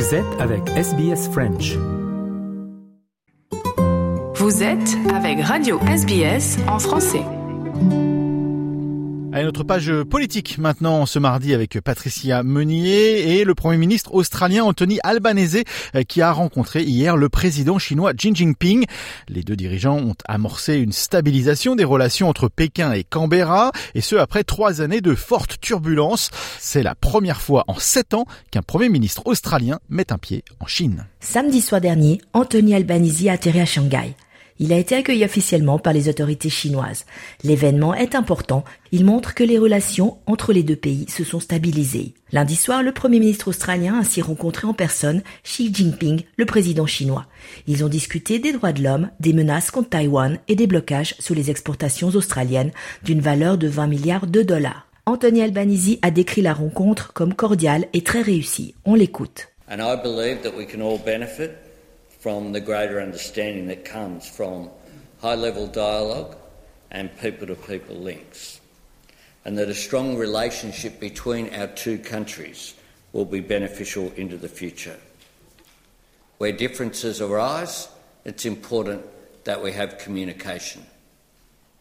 Vous êtes avec SBS French. Vous êtes avec Radio SBS en français. À notre page politique maintenant ce mardi avec Patricia Meunier et le Premier ministre australien Anthony Albanese euh, qui a rencontré hier le président chinois Xi Jinping. Les deux dirigeants ont amorcé une stabilisation des relations entre Pékin et Canberra et ce après trois années de fortes turbulences. C'est la première fois en sept ans qu'un Premier ministre australien met un pied en Chine. Samedi soir dernier, Anthony Albanese a atterri à Shanghai. Il a été accueilli officiellement par les autorités chinoises. L'événement est important. Il montre que les relations entre les deux pays se sont stabilisées. Lundi soir, le Premier ministre australien a ainsi rencontré en personne Xi Jinping, le président chinois. Ils ont discuté des droits de l'homme, des menaces contre Taïwan et des blocages sur les exportations australiennes d'une valeur de 20 milliards de dollars. Anthony Albanese a décrit la rencontre comme cordiale et très réussie. On l'écoute. From the greater understanding that comes from high level dialogue and people to people links. And that a strong relationship between our two countries will be beneficial into the future. Where differences arise, it's important that we have communication.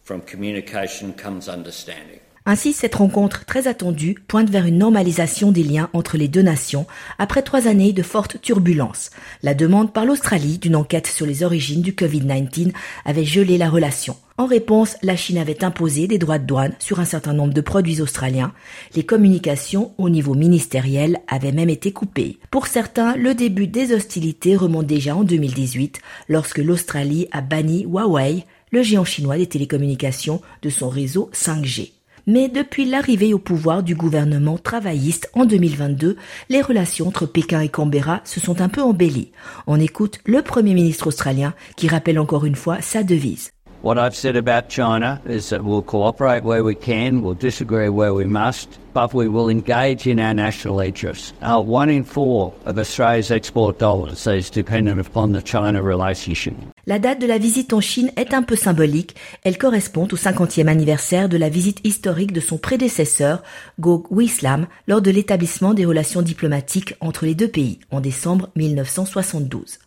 From communication comes understanding. Ainsi, cette rencontre très attendue pointe vers une normalisation des liens entre les deux nations après trois années de fortes turbulences. La demande par l'Australie d'une enquête sur les origines du Covid-19 avait gelé la relation. En réponse, la Chine avait imposé des droits de douane sur un certain nombre de produits australiens. Les communications au niveau ministériel avaient même été coupées. Pour certains, le début des hostilités remonte déjà en 2018 lorsque l'Australie a banni Huawei, le géant chinois des télécommunications, de son réseau 5G. Mais depuis l'arrivée au pouvoir du gouvernement travailliste en 2022, les relations entre Pékin et Canberra se sont un peu embellies. On écoute le Premier ministre australien qui rappelle encore une fois sa devise. What I've said about China is that we'll cooperate where we can, we'll disagree where we must, but we will engage in our national interests. Uh, one in four of Australia's export dollars is dependent upon the China relationship. La date de la visite en Chine est un peu symbolique. Elle correspond au 50e anniversaire de la visite historique de son prédécesseur, Go Wislam, lors de l'établissement des relations diplomatiques entre les deux pays en décembre 1972.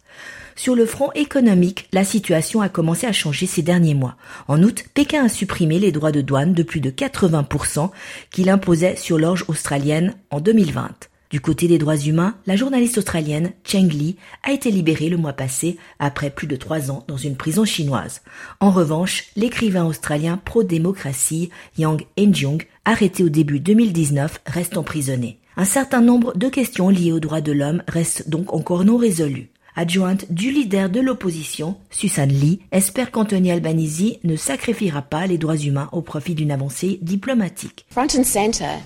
Sur le front économique, la situation a commencé à changer ces derniers mois. En août, Pékin a supprimé les droits de douane de plus de 80% qu'il imposait sur l'orge australienne en 2020. Du côté des droits humains, la journaliste australienne Cheng Li a été libérée le mois passé après plus de trois ans dans une prison chinoise. En revanche, l'écrivain australien pro-démocratie Yang Enjung, arrêté au début 2019, reste emprisonné. Un certain nombre de questions liées aux droits de l'homme restent donc encore non résolues adjointe du leader de l'opposition, Susan Lee, espère qu'Anthony Albanese ne sacrifiera pas les droits humains au profit d'une avancée diplomatique. Front and center,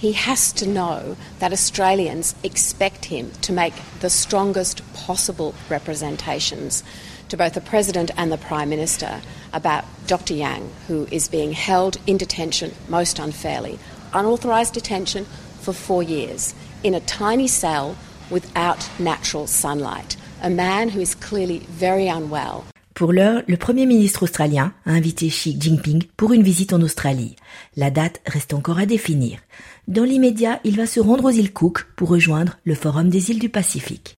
he has to know that Australians expect him to make the strongest possible representations to both the President and the Prime Minister about Dr. Yang, who is being held in detention most unfairly, unauthorised detention for four years, in a tiny cell without natural sunlight. Pour l'heure, le Premier ministre australien a invité Xi Jinping pour une visite en Australie. La date reste encore à définir. Dans l'immédiat, il va se rendre aux îles Cook pour rejoindre le Forum des îles du Pacifique.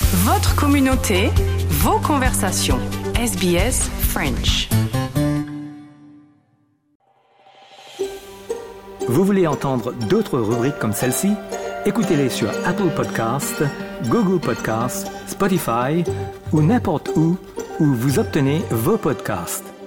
Votre communauté, vos conversations. SBS French. Vous voulez entendre d'autres rubriques comme celle-ci? Écoutez-les sur Apple Podcasts, Google Podcasts, Spotify ou n'importe où où vous obtenez vos podcasts.